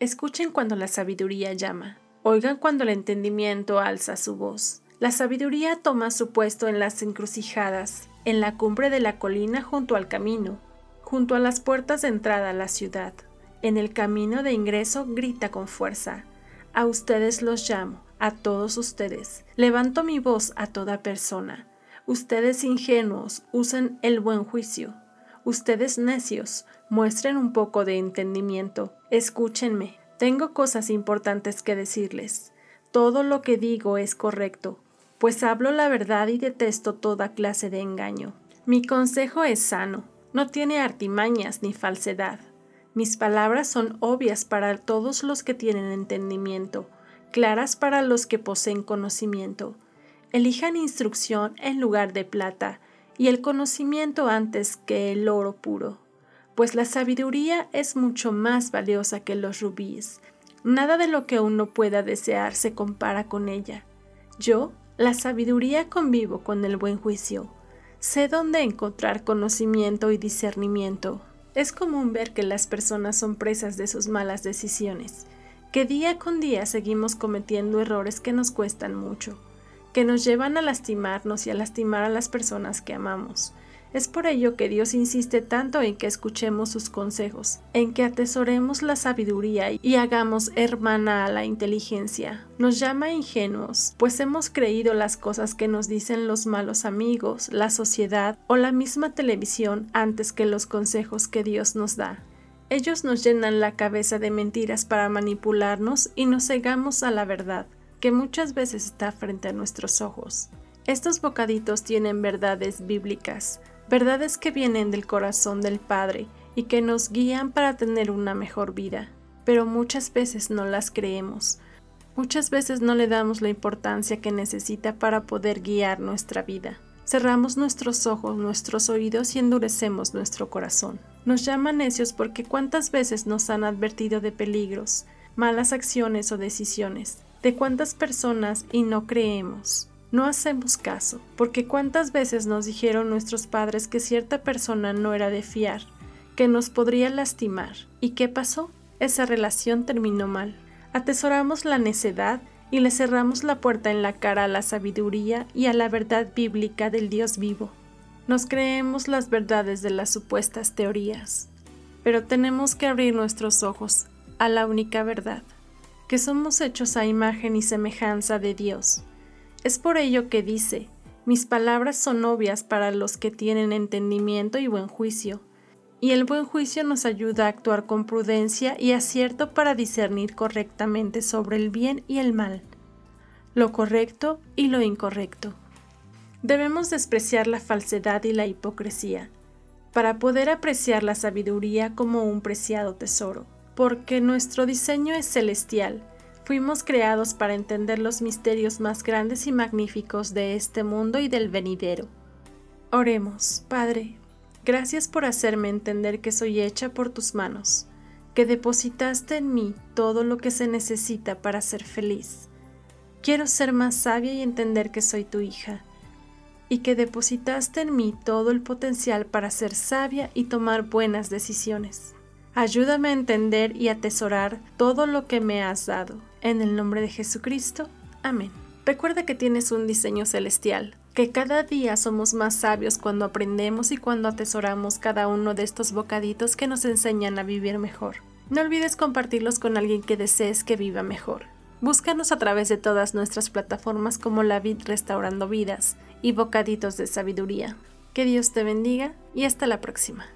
Escuchen cuando la sabiduría llama. Oigan cuando el entendimiento alza su voz. La sabiduría toma su puesto en las encrucijadas, en la cumbre de la colina junto al camino, junto a las puertas de entrada a la ciudad. En el camino de ingreso grita con fuerza. A ustedes los llamo a todos ustedes. Levanto mi voz a toda persona. Ustedes ingenuos, usen el buen juicio. Ustedes necios, muestren un poco de entendimiento. Escúchenme. Tengo cosas importantes que decirles. Todo lo que digo es correcto, pues hablo la verdad y detesto toda clase de engaño. Mi consejo es sano, no tiene artimañas ni falsedad. Mis palabras son obvias para todos los que tienen entendimiento claras para los que poseen conocimiento. Elijan instrucción en lugar de plata y el conocimiento antes que el oro puro, pues la sabiduría es mucho más valiosa que los rubíes. Nada de lo que uno pueda desear se compara con ella. Yo, la sabiduría, convivo con el buen juicio. Sé dónde encontrar conocimiento y discernimiento. Es común ver que las personas son presas de sus malas decisiones que día con día seguimos cometiendo errores que nos cuestan mucho, que nos llevan a lastimarnos y a lastimar a las personas que amamos. Es por ello que Dios insiste tanto en que escuchemos sus consejos, en que atesoremos la sabiduría y hagamos hermana a la inteligencia. Nos llama ingenuos, pues hemos creído las cosas que nos dicen los malos amigos, la sociedad o la misma televisión antes que los consejos que Dios nos da. Ellos nos llenan la cabeza de mentiras para manipularnos y nos cegamos a la verdad, que muchas veces está frente a nuestros ojos. Estos bocaditos tienen verdades bíblicas, verdades que vienen del corazón del Padre y que nos guían para tener una mejor vida, pero muchas veces no las creemos. Muchas veces no le damos la importancia que necesita para poder guiar nuestra vida. Cerramos nuestros ojos, nuestros oídos y endurecemos nuestro corazón. Nos llaman necios porque cuántas veces nos han advertido de peligros, malas acciones o decisiones, de cuántas personas y no creemos. No hacemos caso, porque cuántas veces nos dijeron nuestros padres que cierta persona no era de fiar, que nos podría lastimar. ¿Y qué pasó? Esa relación terminó mal. Atesoramos la necedad y le cerramos la puerta en la cara a la sabiduría y a la verdad bíblica del Dios vivo. Nos creemos las verdades de las supuestas teorías, pero tenemos que abrir nuestros ojos a la única verdad, que somos hechos a imagen y semejanza de Dios. Es por ello que dice, mis palabras son obvias para los que tienen entendimiento y buen juicio, y el buen juicio nos ayuda a actuar con prudencia y acierto para discernir correctamente sobre el bien y el mal, lo correcto y lo incorrecto. Debemos despreciar la falsedad y la hipocresía para poder apreciar la sabiduría como un preciado tesoro, porque nuestro diseño es celestial. Fuimos creados para entender los misterios más grandes y magníficos de este mundo y del venidero. Oremos, Padre, gracias por hacerme entender que soy hecha por tus manos, que depositaste en mí todo lo que se necesita para ser feliz. Quiero ser más sabia y entender que soy tu hija y que depositaste en mí todo el potencial para ser sabia y tomar buenas decisiones. Ayúdame a entender y atesorar todo lo que me has dado. En el nombre de Jesucristo. Amén. Recuerda que tienes un diseño celestial, que cada día somos más sabios cuando aprendemos y cuando atesoramos cada uno de estos bocaditos que nos enseñan a vivir mejor. No olvides compartirlos con alguien que desees que viva mejor. Búscanos a través de todas nuestras plataformas como La Vid Restaurando Vidas y Bocaditos de Sabiduría. Que Dios te bendiga y hasta la próxima.